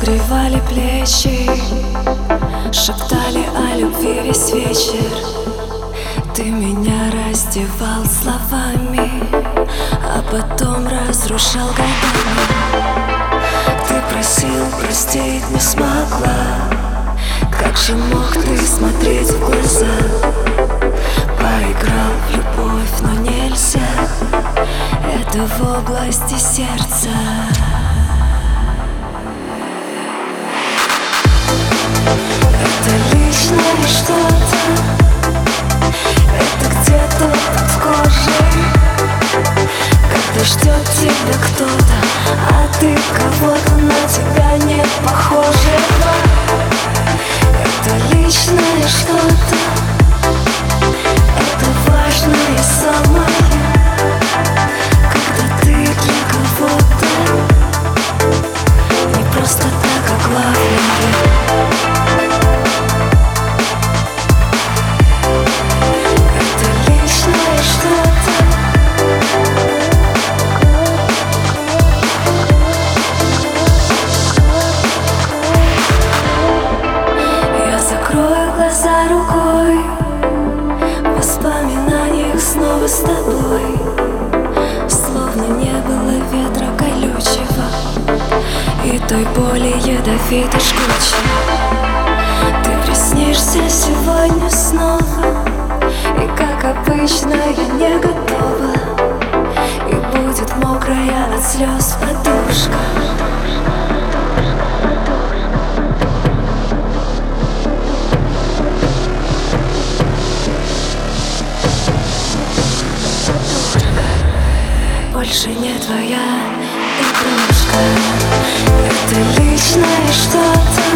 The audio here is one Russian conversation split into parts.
плечи Шептали о любви весь вечер. Ты меня раздевал словами А потом разрушал годами Ты просил простить, не смогла. Как же мог ты смотреть в глаза? Поиграл в любовь, но нельзя. Это в области сердца Когда ждет тебя кто-то А ты кого-то на тебя не похожего Это личное что-то Я закрою глаза рукой. В воспоминаниях снова с тобой. Словно не было ветра колючего. И той боли ядовитой жгучей Ты приснишься сегодня снова. И как обычно я не готова. И будет мокрая от слез подушка твоя игрушка. Это личное что-то.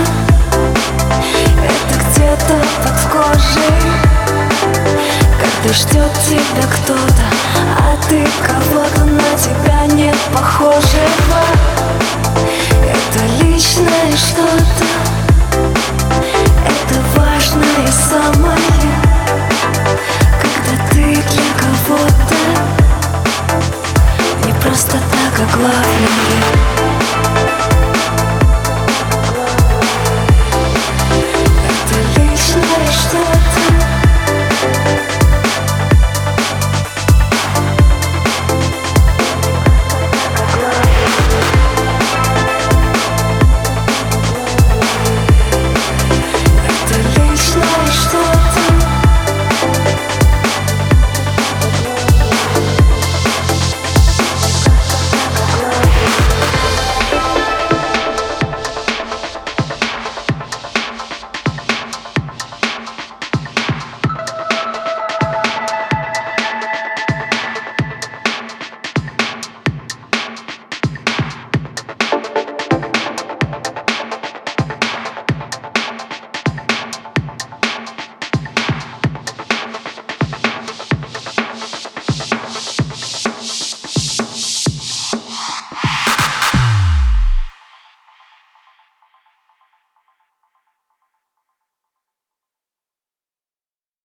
Это где-то под кожей. Когда ждет тебя кто-то А ты кого-то на тебя не похожего. Это личное что-то with me.